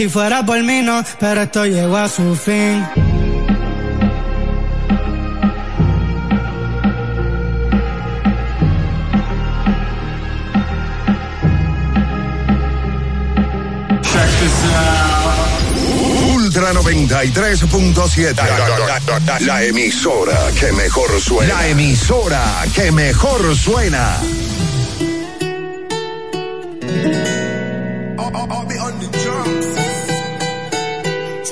Si fuera por mí no, pero esto llegó a su fin. Ultra 93.7. La, emisora que mejor suena. La emisora que mejor suena.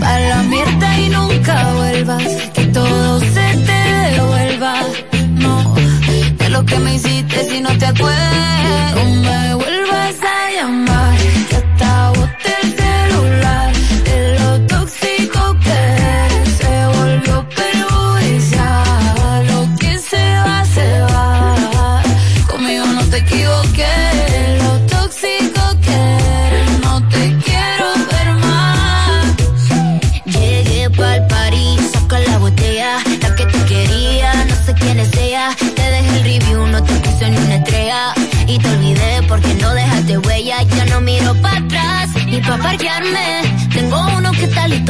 Para la mierda y nunca vuelvas. Que todo se te devuelva. No, de lo que me hiciste si no te acuerdas. No me vuelvas a llamar.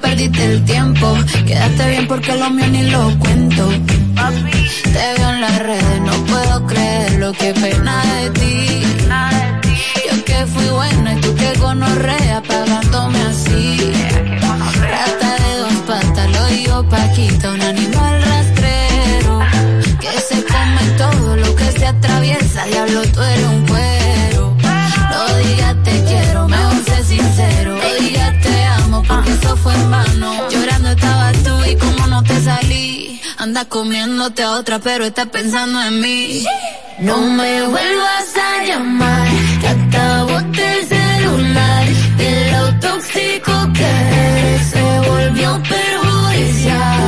Perdiste el tiempo. Quedaste bien porque lo mío ni lo cuento. Te veo en las redes, no puedo creer lo que pena de ti. Yo que fui buena y tú que gonorrea pagándome así. Rata de dos patas, lo digo Paquita, un animal rastrero. Que se come todo lo que se atraviesa, diablo, tú eres un cuero. Anda comiéndote a otra, pero estás pensando en mí. No me vuelvas a llamar, hasta boté el celular. De lo tóxico que eres, se volvió perjudicial.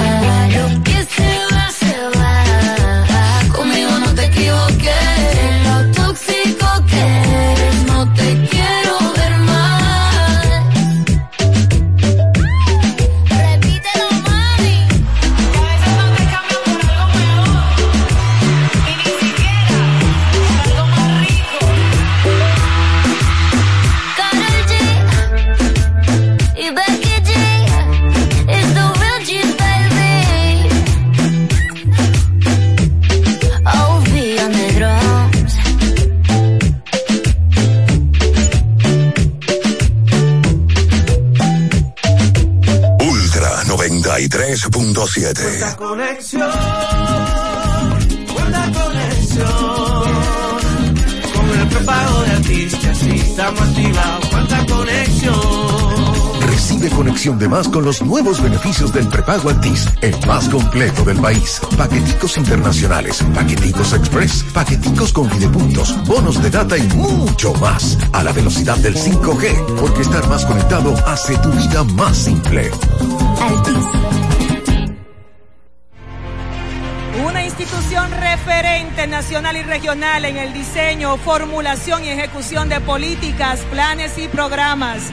Conexión de más con los nuevos beneficios del prepago Altis, el más completo del país. Paqueticos internacionales, paqueticos express, paqueticos con videopuntos, bonos de data y mucho más. A la velocidad del 5G, porque estar más conectado hace tu vida más simple. Una institución referente nacional y regional en el diseño, formulación y ejecución de políticas, planes y programas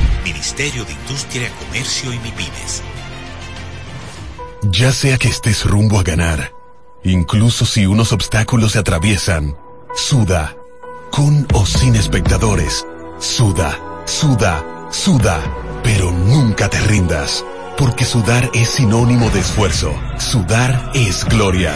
Ministerio de Industria, Comercio y MIPIMES. Ya sea que estés rumbo a ganar, incluso si unos obstáculos se atraviesan, suda con o sin espectadores. Suda, suda, suda, pero nunca te rindas, porque sudar es sinónimo de esfuerzo. Sudar es gloria.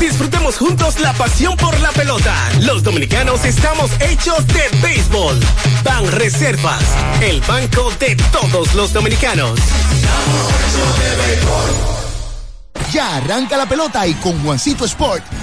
Disfrutemos juntos la pasión por la pelota. Los dominicanos estamos hechos de béisbol. Ban Reservas, el banco de todos los dominicanos. Ya arranca la pelota y con Juancito Sport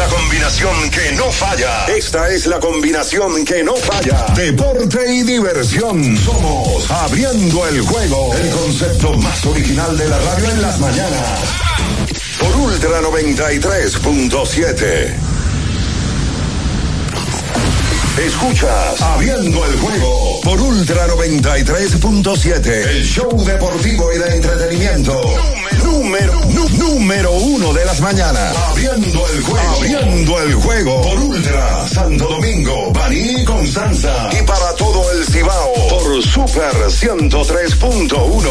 La combinación que no falla. Esta es la combinación que no falla. Deporte y diversión. Somos Abriendo el Juego. El concepto más original de la radio en las mañanas. Por Ultra 93.7. Escuchas Abriendo el Juego por Ultra 93.7. El show deportivo y de entretenimiento. Número, número, uno de las mañanas. Abriendo el juego. Abriendo el juego por Ultra Santo Domingo, Baní y Constanza. Y para todo el Cibao por Super 103.1.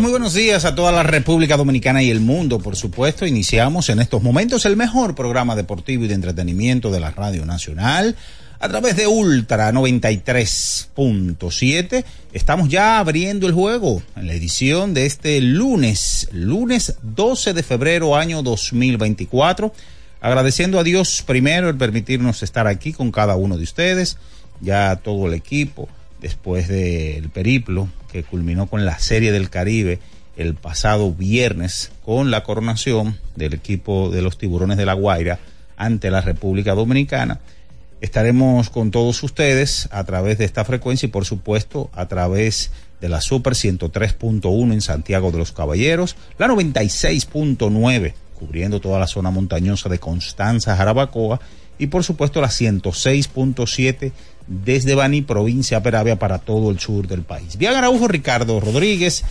Muy buenos días a toda la República Dominicana y el mundo, por supuesto. Iniciamos en estos momentos el mejor programa deportivo y de entretenimiento de la Radio Nacional a través de Ultra 93.7. Estamos ya abriendo el juego en la edición de este lunes, lunes 12 de febrero año 2024. Agradeciendo a Dios primero el permitirnos estar aquí con cada uno de ustedes, ya todo el equipo después del periplo que culminó con la Serie del Caribe el pasado viernes con la coronación del equipo de los Tiburones de la Guaira ante la República Dominicana. Estaremos con todos ustedes a través de esta frecuencia y por supuesto a través de la Super 103.1 en Santiago de los Caballeros, la 96.9 cubriendo toda la zona montañosa de Constanza, Jarabacoa y por supuesto la 106.7 desde Bani, provincia Peravia, para todo el sur del país. Bien Araujo, Ricardo Rodríguez,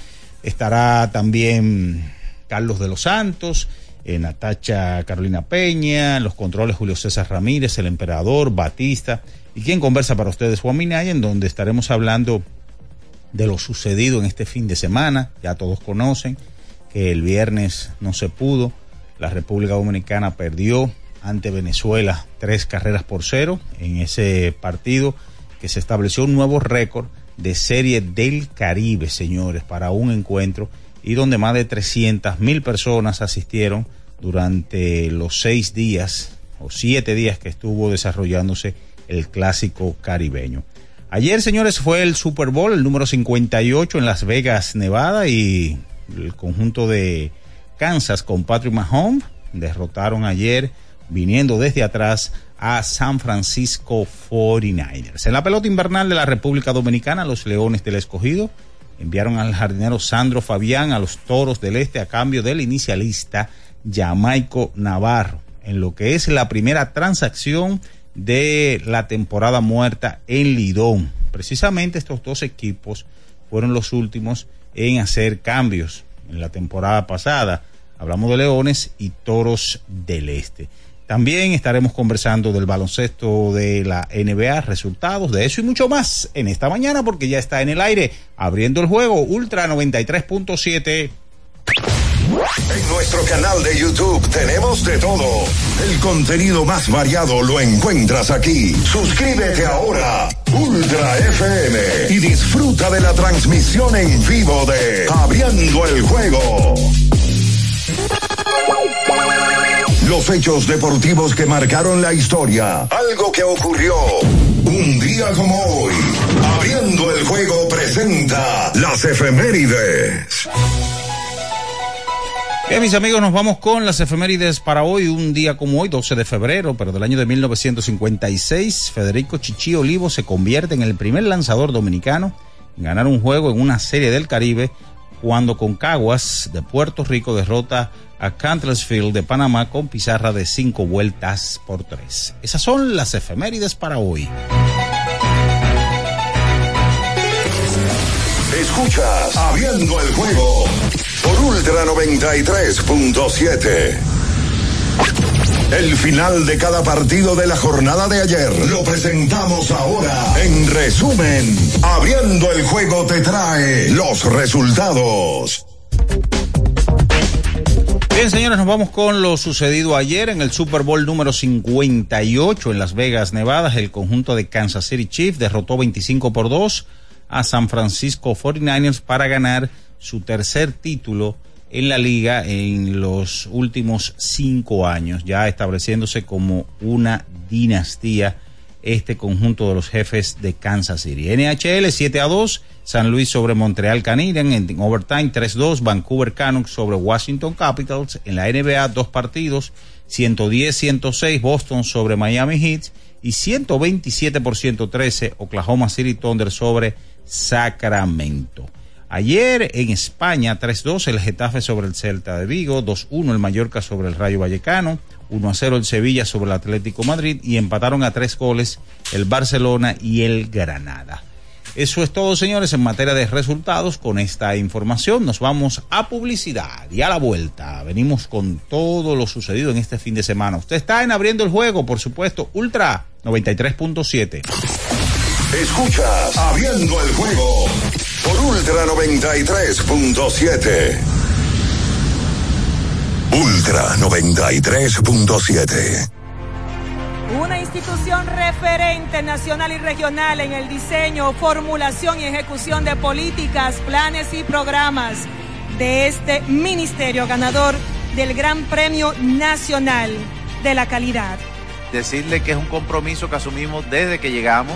estará también Carlos de los Santos, eh, Natacha Carolina Peña, los controles Julio César Ramírez, el emperador, Batista, y quien conversa para ustedes, Juan Minaya, en donde estaremos hablando de lo sucedido en este fin de semana, ya todos conocen, que el viernes no se pudo. La República Dominicana perdió ante Venezuela tres carreras por cero en ese partido que se estableció un nuevo récord de serie del Caribe, señores, para un encuentro y donde más de 300 mil personas asistieron durante los seis días o siete días que estuvo desarrollándose el clásico caribeño. Ayer, señores, fue el Super Bowl, el número 58 en Las Vegas, Nevada, y el conjunto de Kansas con Patrick Mahomes derrotaron ayer, viniendo desde atrás, a San Francisco 49ers. En la pelota invernal de la República Dominicana, los Leones del Escogido enviaron al jardinero Sandro Fabián a los Toros del Este a cambio del inicialista Jamaico Navarro, en lo que es la primera transacción de la temporada muerta en Lidón. Precisamente estos dos equipos fueron los últimos en hacer cambios en la temporada pasada. Hablamos de Leones y Toros del Este. También estaremos conversando del baloncesto de la NBA, resultados de eso y mucho más en esta mañana porque ya está en el aire abriendo el juego Ultra 93.7. En nuestro canal de YouTube tenemos de todo. El contenido más variado lo encuentras aquí. Suscríbete ahora, Ultra FM, y disfruta de la transmisión en vivo de Abriendo el juego. Los hechos deportivos que marcaron la historia. Algo que ocurrió un día como hoy. Abriendo el juego presenta las efemérides. Bien, mis amigos, nos vamos con las efemérides para hoy, un día como hoy, 12 de febrero, pero del año de 1956, Federico Chichi Olivo se convierte en el primer lanzador dominicano en ganar un juego en una serie del Caribe cuando Concaguas de Puerto Rico derrota a Cantlesfield de Panamá con pizarra de cinco vueltas por tres. Esas son las efemérides para hoy. Escuchas Abriendo el juego por Ultra 93.7. El final de cada partido de la jornada de ayer lo presentamos ahora. En resumen, Abriendo el juego te trae los resultados. Bien, señores, nos vamos con lo sucedido ayer en el Super Bowl número 58 en Las Vegas, Nevada. El conjunto de Kansas City Chiefs derrotó 25 por 2 a San Francisco 49ers para ganar su tercer título en la liga en los últimos cinco años, ya estableciéndose como una dinastía este conjunto de los jefes de Kansas City. NHL 7 a 2, San Luis sobre Montreal Canadiens en overtime 3-2, Vancouver Canucks sobre Washington Capitals en la NBA dos partidos, 110-106 Boston sobre Miami Heat y 127 por 113 Oklahoma City Thunder sobre Sacramento. Ayer en España 3-2 el Getafe sobre el Celta de Vigo, 2-1 el Mallorca sobre el Rayo Vallecano, 1-0 el Sevilla sobre el Atlético Madrid y empataron a tres goles el Barcelona y el Granada. Eso es todo, señores, en materia de resultados. Con esta información nos vamos a publicidad y a la vuelta. Venimos con todo lo sucedido en este fin de semana. Usted está en abriendo el juego, por supuesto, Ultra 93.7. Escuchas Abriendo el juego por Ultra 93.7. Ultra 93.7. Una institución referente nacional y regional en el diseño, formulación y ejecución de políticas, planes y programas de este ministerio ganador del Gran Premio Nacional de la Calidad. Decirle que es un compromiso que asumimos desde que llegamos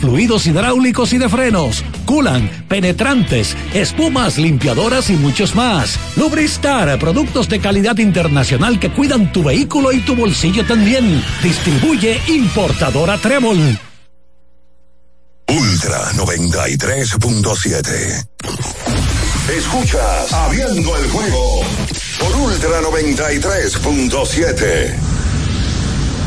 fluidos hidráulicos y de frenos, culan, penetrantes, espumas, limpiadoras y muchos más. Lubristar, productos de calidad internacional que cuidan tu vehículo y tu bolsillo también. Distribuye importadora Trébol. Ultra 93.7. Escuchas Abriendo el juego por Ultra 93.7.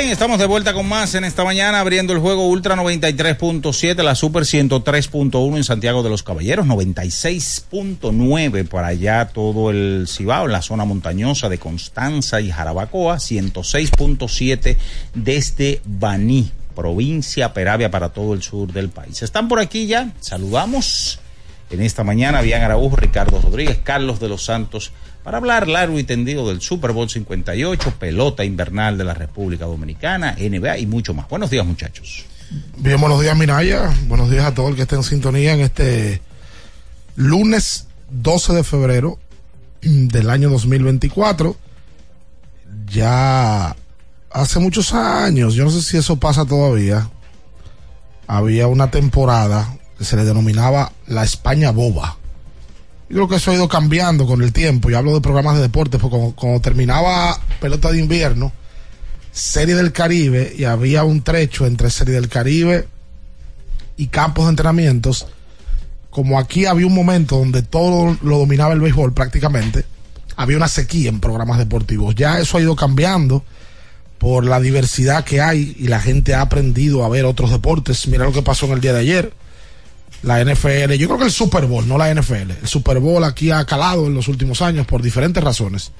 Estamos de vuelta con más en esta mañana, abriendo el juego Ultra 93.7, la Super 103.1 en Santiago de los Caballeros, 96.9 para allá todo el Cibao, en la zona montañosa de Constanza y Jarabacoa, 106.7 desde Baní, provincia Peravia para todo el sur del país. Están por aquí ya, saludamos en esta mañana, Bian Araújo, Ricardo Rodríguez, Carlos de los Santos, para hablar largo y tendido del Super Bowl 58, pelota invernal de la República Dominicana, NBA y mucho más. Buenos días, muchachos. Bien, buenos días, Minaya. Buenos días a todos los que estén en sintonía en este lunes 12 de febrero del año 2024. Ya hace muchos años, yo no sé si eso pasa todavía, había una temporada que se le denominaba la España Boba. Yo creo que eso ha ido cambiando con el tiempo. Yo hablo de programas de deportes, porque cuando, terminaba pelota de invierno, Serie del Caribe, y había un trecho entre Serie del Caribe y campos de entrenamientos, como aquí había un momento donde todo lo dominaba el béisbol prácticamente, había una sequía en programas deportivos. Ya eso ha ido cambiando por la diversidad que hay y la gente ha aprendido a ver otros deportes. Mira lo que pasó en el día de ayer la NFL, yo creo que el Super Bowl, no la NFL. El Super Bowl aquí ha calado en los últimos años por diferentes razones.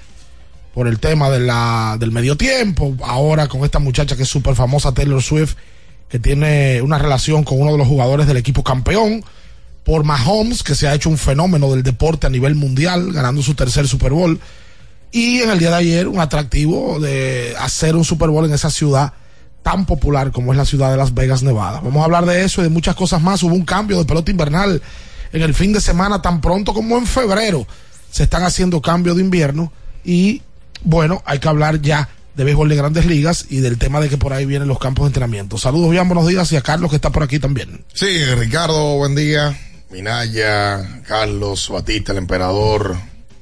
Por el tema de la, del medio tiempo, ahora con esta muchacha que es súper famosa, Taylor Swift, que tiene una relación con uno de los jugadores del equipo campeón. Por Mahomes, que se ha hecho un fenómeno del deporte a nivel mundial, ganando su tercer Super Bowl. Y en el día de ayer, un atractivo de hacer un Super Bowl en esa ciudad tan popular como es la ciudad de Las Vegas, Nevada. Vamos a hablar de eso y de muchas cosas más. Hubo un cambio de pelota invernal en el fin de semana tan pronto como en febrero. Se están haciendo cambios de invierno y bueno, hay que hablar ya de béisbol de grandes ligas y del tema de que por ahí vienen los campos de entrenamiento. Saludos, bien, buenos días y a Carlos que está por aquí también. Sí, Ricardo, buen día. Minaya, Carlos, Batista, el emperador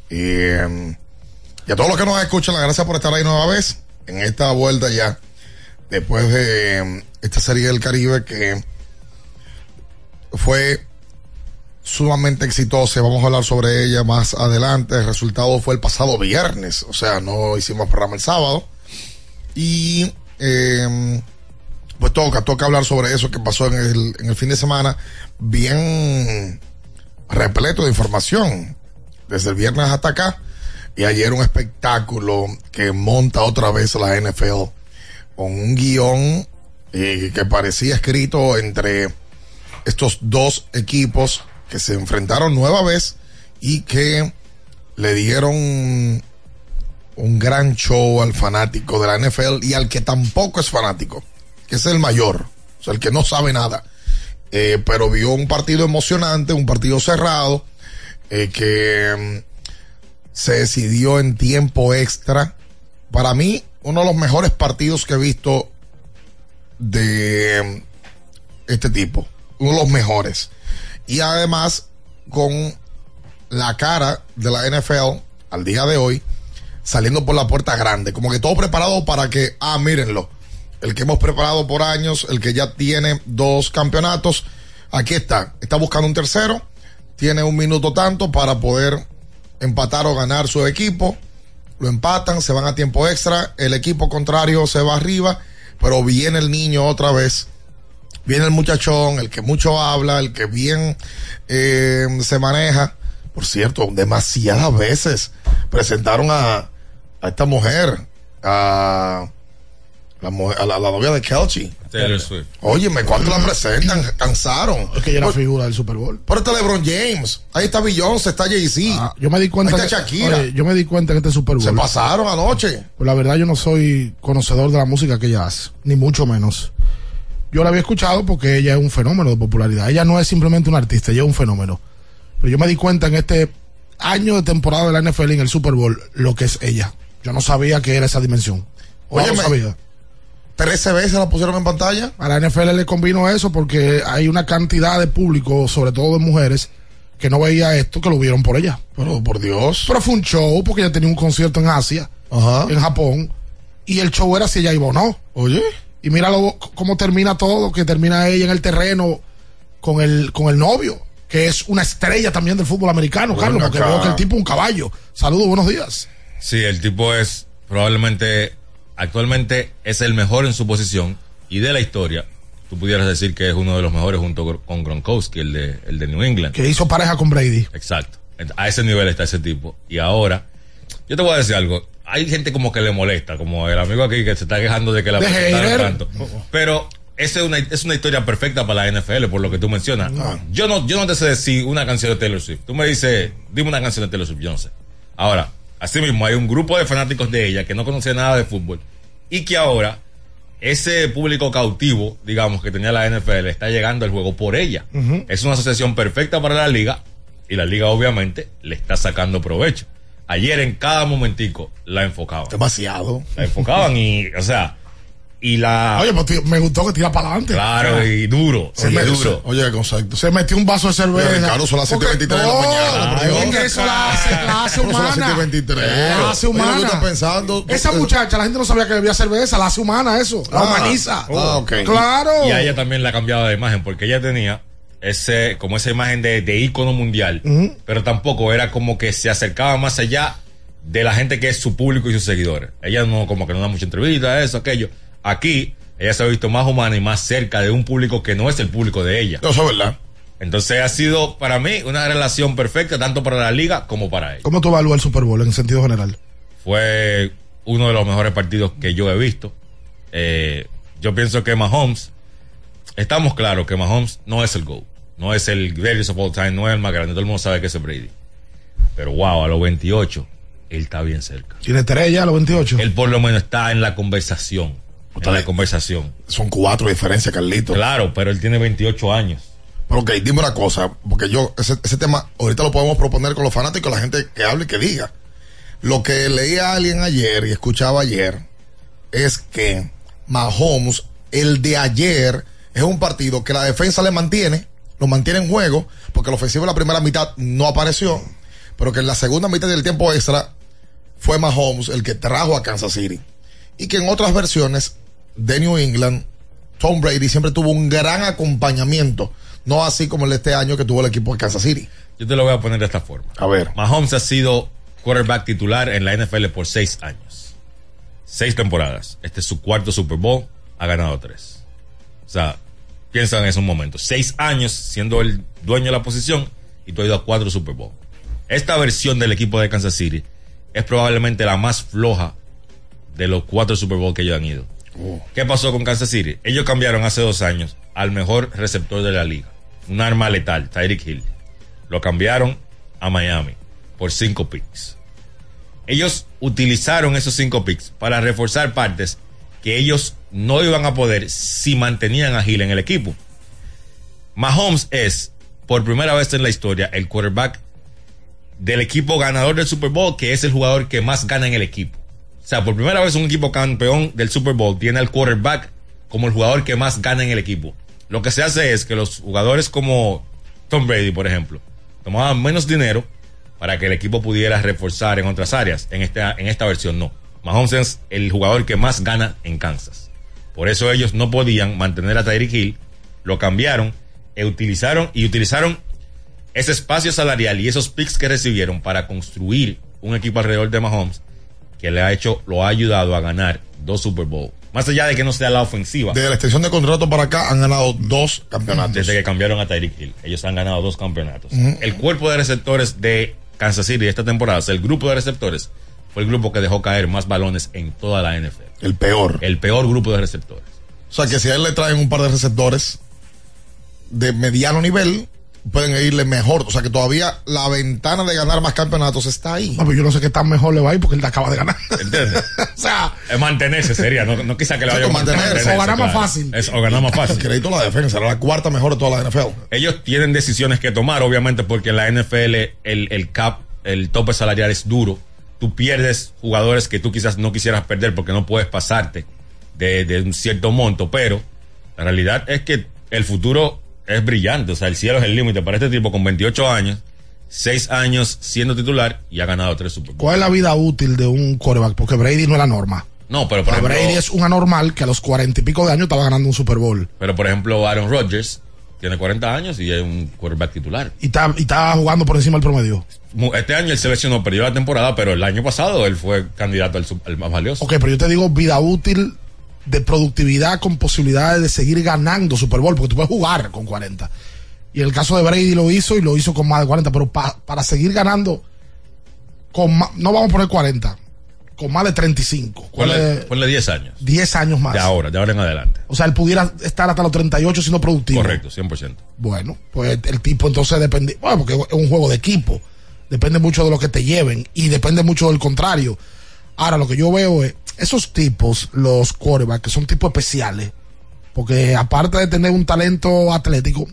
y, em, a todos los que nos escuchan, la gracias por estar ahí nueva vez en esta vuelta ya después de esta serie del Caribe que fue sumamente exitosa. Vamos a hablar sobre ella más adelante. El resultado fue el pasado viernes, o sea, no hicimos programa el sábado. Y eh, pues toca, toca hablar sobre eso que pasó en el, en el fin de semana, bien repleto de información, desde el viernes hasta acá. Y ayer un espectáculo que monta otra vez la NFL con un guion eh, que parecía escrito entre estos dos equipos que se enfrentaron nueva vez y que le dieron un gran show al fanático de la NFL y al que tampoco es fanático, que es el mayor, o sea, el que no sabe nada. Eh, pero vio un partido emocionante, un partido cerrado, eh, que mm, se decidió en tiempo extra. Para mí, uno de los mejores partidos que he visto de mm, este tipo, uno de los mejores. Y además, con la cara de la NFL al día de hoy, saliendo por la puerta grande, como que todo preparado para que, ah, mírenlo, el que hemos preparado por años, el que ya tiene dos campeonatos, aquí está, está buscando un tercero, tiene un minuto tanto para poder empatar o ganar su equipo, lo empatan, se van a tiempo extra, el equipo contrario se va arriba, pero viene el niño otra vez, viene el muchachón, el que mucho habla, el que bien eh, se maneja. Por cierto, demasiadas veces presentaron a, a esta mujer, a la, mujer- a la, novia de Kelchi. Taylor Swift. Óyeme, ¿cuánto la presentan? Cansaron. Es que ella es la figura del Super Bowl. Pero está LeBron James. Ahí está Beyoncé, está Jay-Z. Ah, yo me di cuenta Ahí está que, Shakira. oye, yo me di cuenta que este Super Bowl Se pasaron anoche. Pues la verdad yo no soy conocedor de la música que ella hace, ni mucho menos. Yo la había escuchado porque ella es un fenómeno de popularidad. Ella no es simplemente una artista, ella es un fenómeno. Pero yo me di cuenta en este año de temporada de la NFL en el Super Bowl lo que es ella. Yo no sabía que era esa dimensión. No Óyeme, lo sabía. 13 veces la pusieron en pantalla. A la NFL le convino eso porque hay una cantidad de público, sobre todo de mujeres, que no veía esto, que lo vieron por ella. Pero por Dios. Pero fue un show porque ella tenía un concierto en Asia, en Japón, y el show era si ella iba o no. Oye. Y c- cómo termina todo, que termina ella en el terreno con el, con el novio, que es una estrella también del fútbol americano, Bueno, Carlos, porque acá. veo que el tipo es un caballo. Saludos, buenos días. Sí, el tipo es probablemente, actualmente es el mejor en su posición y de la historia. Tú pudieras decir que es uno de los mejores junto con- Gronkowski, el de, el de New England. Que hizo pareja con Brady. Exacto. A ese nivel está ese tipo. Y ahora, yo te voy a decir algo. Hay gente como que le molesta, como el amigo aquí que se está quejando de que la presentaron tanto. Pero esa es una, es una historia perfecta para la NFL, por lo que tú mencionas. Yo no, yo no te sé decir una canción de Taylor Swift. Tú me dices, dime una canción de Taylor Swift, yo no sé. Ahora, así mismo hay un grupo de fanáticos de ella que no conocía nada de fútbol y que ahora ese público cautivo, digamos, que tenía la NFL, está llegando al juego por ella. Es una asociación perfecta para la liga y la liga obviamente le está sacando provecho. Ayer en cada momentico la enfocaban. Demasiado. La enfocaban y, o sea, y la... Oye, pues tío, me gustó que tira para adelante. Claro, y duro, Se me- duro. Oye, qué concepto. Se metió un vaso de cerveza. Pero, Ricardo, son las Porque- 7:23 de la mañana, es Dios. que eso la hace, la hace ¿Cómo son las humana. 7:23? La hace Oye, humana. estás pensando. Esa muchacha, la gente no sabía que bebía cerveza, la hace humana eso. La Ah, humaniza. ah, ok. Claro. Y a ella también la cambiaba de imagen porque ella tenía ese, como esa imagen de, de ícono mundial, pero tampoco era como que se acercaba más allá de la gente que es su público y sus seguidores. Ella no, como que no da mucha entrevista, eso, aquello. Aquí, ella se ha visto más humana y más cerca de un público que no es el público de ella. Eso es verdad. Entonces ha sido para mí una relación perfecta tanto para la liga como para ella. ¿Cómo tú evalúas el Super Bowl en sentido general? Fue uno de los mejores partidos que yo he visto. Eh, yo pienso que Mahomes, estamos claros que Mahomes no es el GOAT, no es el greatest of all time, no es el más grande, todo el mundo sabe que es Brady. Pero wow, a los 28, él está bien cerca. Tiene tres ya a los 28. Él por lo menos está en la conversación. En la conversación. Son cuatro diferencias, Carlito. Claro, pero él tiene 28 años. Pero ok, dime una cosa, porque yo, ese, ese tema, ahorita lo podemos proponer con los fanáticos, la gente que hable y que diga. Lo que leía a alguien ayer y escuchaba ayer es que Mahomes, el de ayer, es un partido que la defensa le mantiene, lo mantiene en juego, porque el ofensivo en la primera mitad no apareció, pero que en la segunda mitad del tiempo extra fue Mahomes el que trajo a Kansas City. Y que en otras versiones de New England, Tom Brady siempre tuvo un gran acompañamiento No así como el de este año que tuvo el equipo de Kansas City. Yo te lo voy a poner de esta forma. A ver. Mahomes ha sido quarterback titular en la NFL por seis años. Seis temporadas. Este es su cuarto Super Bowl. Ha ganado tres. O sea, piensa en un momento. Seis años siendo el dueño de la posición y tú has ido a cuatro Super Bowl. Esta versión del equipo de Kansas City es probablemente la más floja de los cuatro Super Bowl que ellos han ido. ¿Qué pasó con Kansas City? Ellos cambiaron hace dos años al mejor receptor de la liga. Un arma letal, Tyreek Hill. Lo cambiaron a Miami por cinco picks. Ellos utilizaron esos cinco picks para reforzar partes que ellos no iban a poder si mantenían a Hill en el equipo. Mahomes es, por primera vez en la historia, el quarterback del equipo ganador del Super Bowl, que es el jugador que más gana en el equipo. O sea, por primera vez un equipo campeón del Super Bowl tiene al quarterback como el jugador que más gana en el equipo. Lo que se hace es que los jugadores como Tom Brady, por ejemplo, tomaban menos dinero para que el equipo pudiera reforzar en otras áreas. En esta, en esta versión no. Mahomes es el jugador que más gana en Kansas. Por eso ellos no podían mantener a Tyreek Hill, lo cambiaron e utilizaron y utilizaron ese espacio salarial y esos picks que recibieron para construir un equipo alrededor de Mahomes que le ha hecho, lo ha ayudado a ganar dos Super Bowl. Más allá de que no sea la ofensiva. Desde la extensión de contrato para acá han ganado dos campeonatos. Desde que cambiaron a Tyreek Hill. Ellos han ganado dos campeonatos. El cuerpo de receptores de Kansas City esta temporada, o sea, el grupo de receptores, fue el grupo que dejó caer más balones en toda la NFL. El peor. El peor grupo de receptores. O sea que si a él le traen un par de receptores de mediano nivel, pueden irle mejor. O sea que todavía la ventana de ganar más campeonatos está ahí. No, pero yo no sé qué tan mejor le va a ir porque él te acaba de ganar. ¿Entiendes? o sea, Es mantenerse sería, no, no quizá que le vaya a mantenerse. O ganar más fácil. Es, o ganar más fácil. Crédito a la defensa, era la cuarta mejor de toda la NFL. Ellos tienen decisiones que tomar, obviamente, porque en la NFL el, el cap, el tope salarial es duro. Tú pierdes jugadores que tú quizás no quisieras perder porque no puedes pasarte de, de un cierto monto, pero la realidad es que el futuro es brillante, o sea, el cielo es el límite para este tipo con 28 años, 6 años siendo titular y ha ganado 3 Super Bowl. ¿cuál es la vida útil de un quarterback? Porque Brady no es la norma. No, pero por ejemplo, Brady es un anormal que a los cuarenta y pico de años estaba ganando un Super Bowl. pero por ejemplo Aaron Rodgers tiene 40 años y es un quarterback titular. Y está, y está jugando por encima del promedio. Este año él se lesionó, perdió la temporada, pero el año pasado él fue candidato al, al más valioso. Ok, pero yo te digo vida útil de productividad con posibilidades de seguir ganando Super Bowl, porque tú puedes jugar con 40. Y el caso de Brady lo hizo y lo hizo con más de 40, pero pa- para seguir ganando con más, no vamos a poner 40, con más de 35. ¿Cuál Ponle, ponle 10 años. 10 años más. De ahora, de ahora en adelante. O sea, él pudiera estar hasta los 38 siendo productivo. Correcto, 100%. Bueno, pues el tipo entonces depende, bueno, porque es un juego de equipo, depende mucho de lo que te lleven y depende mucho del contrario. Ahora, lo que yo veo es, esos tipos, los quarterbacks, que son tipos especiales, porque aparte de tener un talento atlético,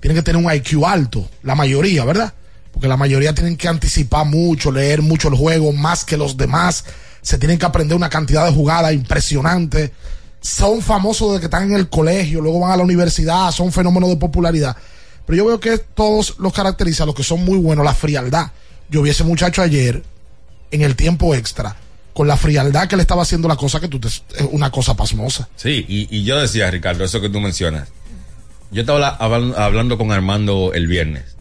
tienen que tener un IQ alto, la mayoría, ¿verdad? Porque la mayoría tienen que anticipar mucho, leer mucho el juego, más que los demás, se tienen que aprender una cantidad de jugadas impresionante. Son famosos desde que están en el colegio, luego van a la universidad, son fenómenos de popularidad. Pero yo veo que todos los caracteriza, los que son muy buenos, la frialdad. Yo vi ese muchacho ayer, en el tiempo extra, con la frialdad que le estaba haciendo la cosa que tú te, es una cosa pasmosa. Sí, y, y yo decía, Ricardo, eso que tú mencionas. Yo estaba habla- hablan- hablando con Armando el viernes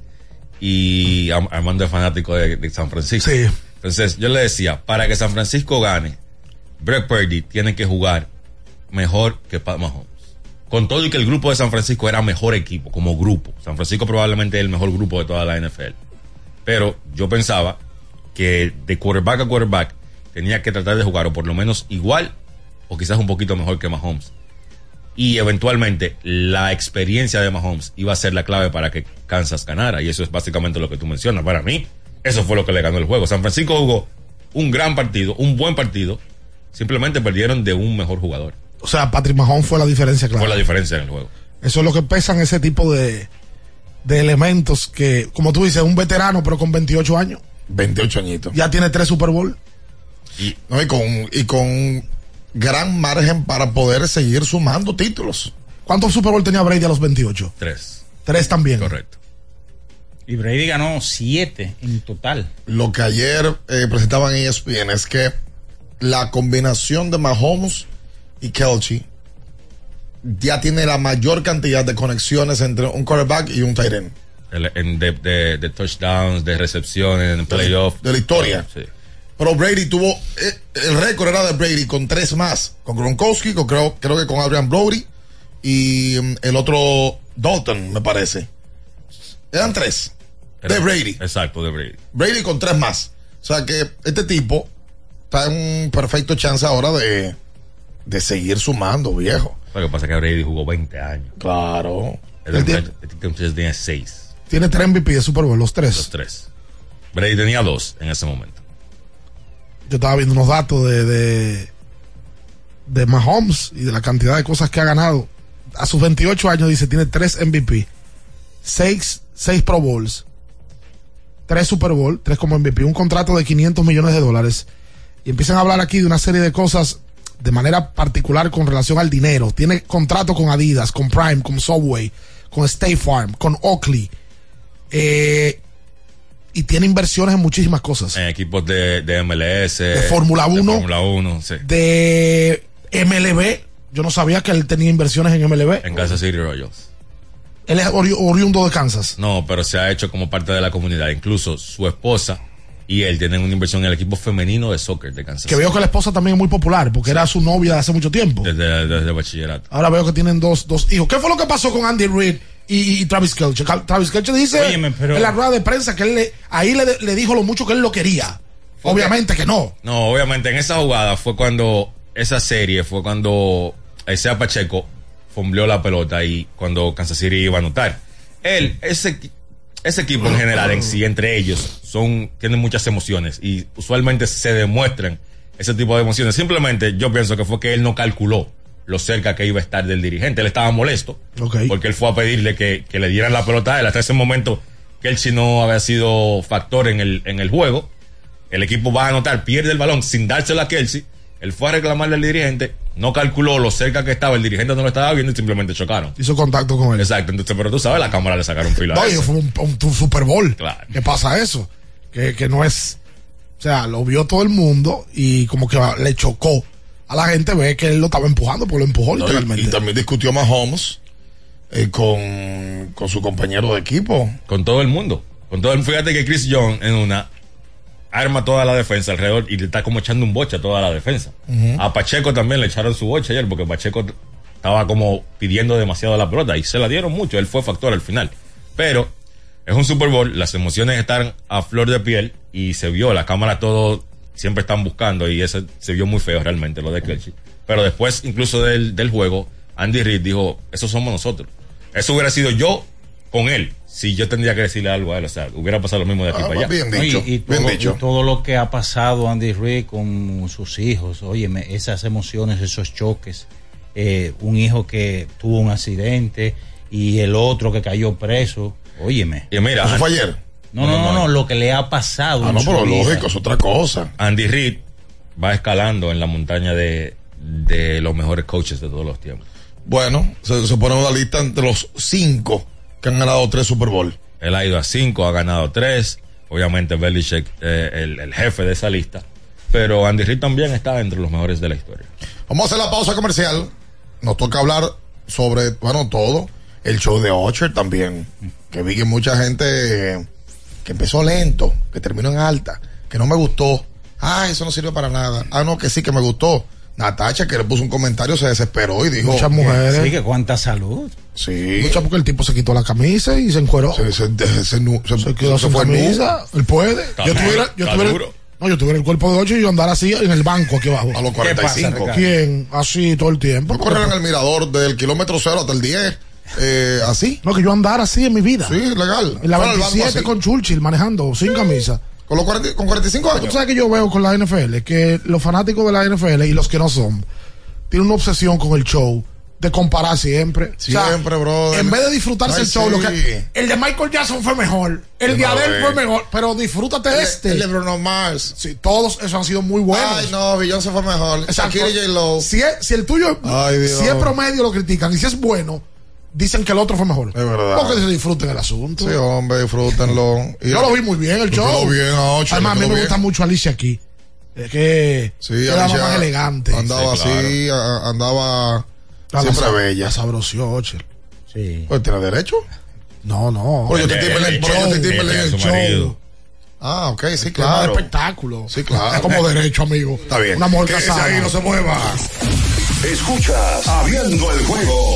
y Armando es fanático de, de San Francisco. Sí. Entonces yo le decía, para que San Francisco gane, Brett Purdy tiene que jugar mejor que Pat Mahomes. Con todo y que el grupo de San Francisco era mejor equipo, como grupo. San Francisco probablemente es el mejor grupo de toda la NFL. Pero yo pensaba que de quarterback a quarterback tenía que tratar de jugar o por lo menos igual o quizás un poquito mejor que Mahomes. Y eventualmente la experiencia de Mahomes iba a ser la clave para que Kansas ganara. Y eso es básicamente lo que tú mencionas. Para mí, eso fue lo que le ganó el juego. San Francisco jugó un gran partido, un buen partido. Simplemente perdieron de un mejor jugador. O sea, Patrick Mahomes fue la diferencia, claro. Fue la diferencia en el juego. Eso es lo que pesan ese tipo de, de elementos que, como tú dices, un veterano, pero con 28 años. 28 añitos. Ya tiene tres Super Bowl. Y, no, y, con, y con gran margen para poder seguir sumando títulos. ¿Cuántos Super Bowl tenía Brady a los 28? Tres. Tres también. Correcto. Y Brady ganó siete en total. Lo que ayer eh, presentaban en ESPN es que la combinación de Mahomes y Kelchi ya tiene la mayor cantidad de conexiones entre un quarterback y un tight end. El- en- de, de- de touchdowns, de recepciones, en playoff. de la historia. Sí. Pero Brady tuvo, eh, el récord era de Brady con tres más, con Gronkowski, con, creo, creo que con Adrian Brody y mm, el otro Dalton, me parece. Eran tres. De Brady. Exacto, de Brady. Brady con tres más. O sea que este tipo está en un perfecto chance ahora de, de seguir sumando, viejo. Lo que pasa es que Brady jugó 20 años. Claro. Entonces tenía 6, Tiene tres MVP de Super Bowl, los tres. los 3. Brady tenía 2 en ese momento. Yo estaba viendo unos datos de, de, de Mahomes y de la cantidad de cosas que ha ganado. A sus 28 años dice, tiene tres MVP, seis, seis Pro Bowls, tres Super Bowl, tres como MVP, un contrato de 500 millones de dólares. Y empiezan a hablar aquí de una serie de cosas de manera particular con relación al dinero. Tiene contrato con Adidas, con Prime, con Subway, con State Farm, con Oakley. Eh, y tiene inversiones en muchísimas cosas. En equipos de, de MLS. De Fórmula de 1. Fórmula 1, sí. de MLB. Yo no sabía que él tenía inversiones en MLB. En Kansas City Royals. Él es ori- oriundo de Kansas. No, pero se ha hecho como parte de la comunidad. Incluso su esposa y él tienen una inversión en el equipo femenino de soccer de Kansas Que veo que la esposa también es muy popular porque era su novia de hace mucho tiempo. Desde, desde bachillerato. Ahora veo que tienen dos, dos hijos. ¿Qué fue lo que pasó con Andy Reid y, y Travis Kelce? Travis Kelce dice Óyeme, pero- en la rueda de prensa que él le, ahí le, le dijo lo mucho que él lo quería. Obviamente que no. No, obviamente en esa jugada fue cuando, esa serie fue cuando Isaiah Pacheco fombleó la pelota y cuando Kansas City iba a anotar. Él, ese, ese equipo en general en sí, entre ellos, son, tienen muchas emociones y usualmente se demuestran ese tipo de emociones. Simplemente yo pienso que fue que él no calculó lo cerca que iba a estar del dirigente. Él estaba molesto porque él fue a pedirle que, que le dieran la pelota a él. Hasta ese momento si no había sido factor en el, en el juego. El equipo va a anotar, pierde el balón sin dárselo a Kelsey. Él fue a reclamarle al dirigente, no calculó lo cerca que estaba, el dirigente no lo estaba viendo y simplemente chocaron. Hizo contacto con él. Exacto, entonces, pero tú sabes, la cámara le sacaron filo a No, fue un, un- un Super Bowl. Claro. ¿Qué pasa eso? Que, que no es. O sea, lo vio todo el mundo y como que le chocó a la gente ver que él lo estaba empujando, porque lo empujó No, literalmente. y, también discutió Mahomes eh, con, con su compañero de equipo. Con todo el mundo. Con todo el, fíjate que Chris Young en una arma toda la defensa alrededor y le está como echando un boche a toda la defensa. A Pacheco también le echaron su boche ayer porque Pacheco estaba como pidiendo demasiado la pelota y se la dieron mucho. Él fue factor al final. Pero es un Super Bowl, las emociones están a flor de piel y se vio, la cámara todo siempre están buscando y eso se vio muy feo realmente lo de Kelce. Pero después incluso del, del juego, Andy Reid dijo, eso somos nosotros. Eso hubiera sido yo con él. Si yo tendría que decirle algo a él, o sea, hubiera pasado lo mismo de aquí para allá. No, y, y todo, y todo lo que ha pasado Andy Reid con sus hijos, óyeme, esas emociones, esos choques, eh, un hijo que tuvo un accidente y el otro que cayó preso, óyeme. Y mira, ¿Eso fue ayer? No, no, no, no, lo que le ha pasado. Ah, no, pero lógico, es otra cosa. Andy Reid va escalando en la montaña de, de los mejores coaches de todos los tiempos. Bueno, se, se pone una lista entre los cinco que han ganado tres Super Bowl. Él ha ido a cinco, ha ganado tres. Obviamente Belichick, eh, el, el jefe de esa lista. Pero Andy Reid también está entre los mejores de la historia. Vamos a hacer la pausa comercial. Nos toca hablar sobre, bueno, todo. El show de Ocher también. Que vi que mucha gente eh, que empezó lento, que terminó en alta, que no me gustó. Ah, eso no sirve para nada. Ah, no, que sí, que me gustó. Natacha, que le puso un comentario, se desesperó y dijo. Muchas mujeres. Sí, que cuánta salud. Sí. Mucha porque el tipo se quitó la camisa y se encueró. Se, se, se, se nu- se- Se quedó se sin fue camisa. Él puede. Está yo tuviera, yo está tuviera, duro. no, yo tuviera el cuerpo de ocho y yo andar así en el banco aquí abajo. A los 45. ¿Quién? Así todo el tiempo. Yo correr en el mirador del kilómetro cero hasta el 10. Eh, así. No, que yo andar así en mi vida. Sí, legal. En la banco 27 así. con Churchill manejando sin camisa. Con, los 40 con 45 años. Tú sabes que yo veo con la NFL que los fanáticos de la NFL y los que no son tienen una obsesión con el show de comparar siempre. Siempre, brother. En vez de disfrutarse Ay, el show, sí. lo que, el de Michael Jackson fue mejor, el de Adele fue mejor, pero disfrútate El- este. el de Bruno Mars. Sí, todos esos han sido muy buenos. Ay, no, Beyoncé fue mejor. Shakira y. Si, es- si el tuyo, Ay, Dios. si es promedio, lo critican. Y si es bueno, dicen que el otro fue mejor. Es verdad. Porque se disfruten el asunto. Sí, hombre, disfrútenlo. Y- Yo lo vi muy bien el show. bien a ocho, Además, a mí me bien. gusta mucho Alicia aquí. Es que Sí, Alicia más elegante. Andaba Sí, claro. así, a- andaba La, Siempre la- bella. La sabrosió, Ochel. Sí. Pues tiene derecho. No, no. Oye, Justin El- Timberlake, el pero show. Justin Timberlake El es show. Ah, ok, sí, claro. espectáculo. Sí, claro. Como derecho, amigo. Está bien. Una mujer casada. ahí, no se mueva. Escuchas Abriendo el juego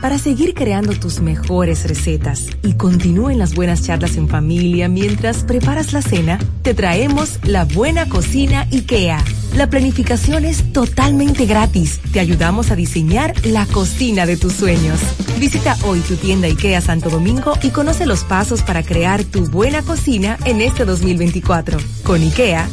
Para seguir creando tus mejores recetas y continúen las buenas charlas en familia mientras preparas la cena, te traemos la buena cocina IKEA. La planificación es totalmente gratis. Te ayudamos a diseñar la cocina de tus sueños. Visita hoy tu tienda IKEA Santo Domingo y conoce los pasos para crear tu buena cocina en este 2024. Con IKEA,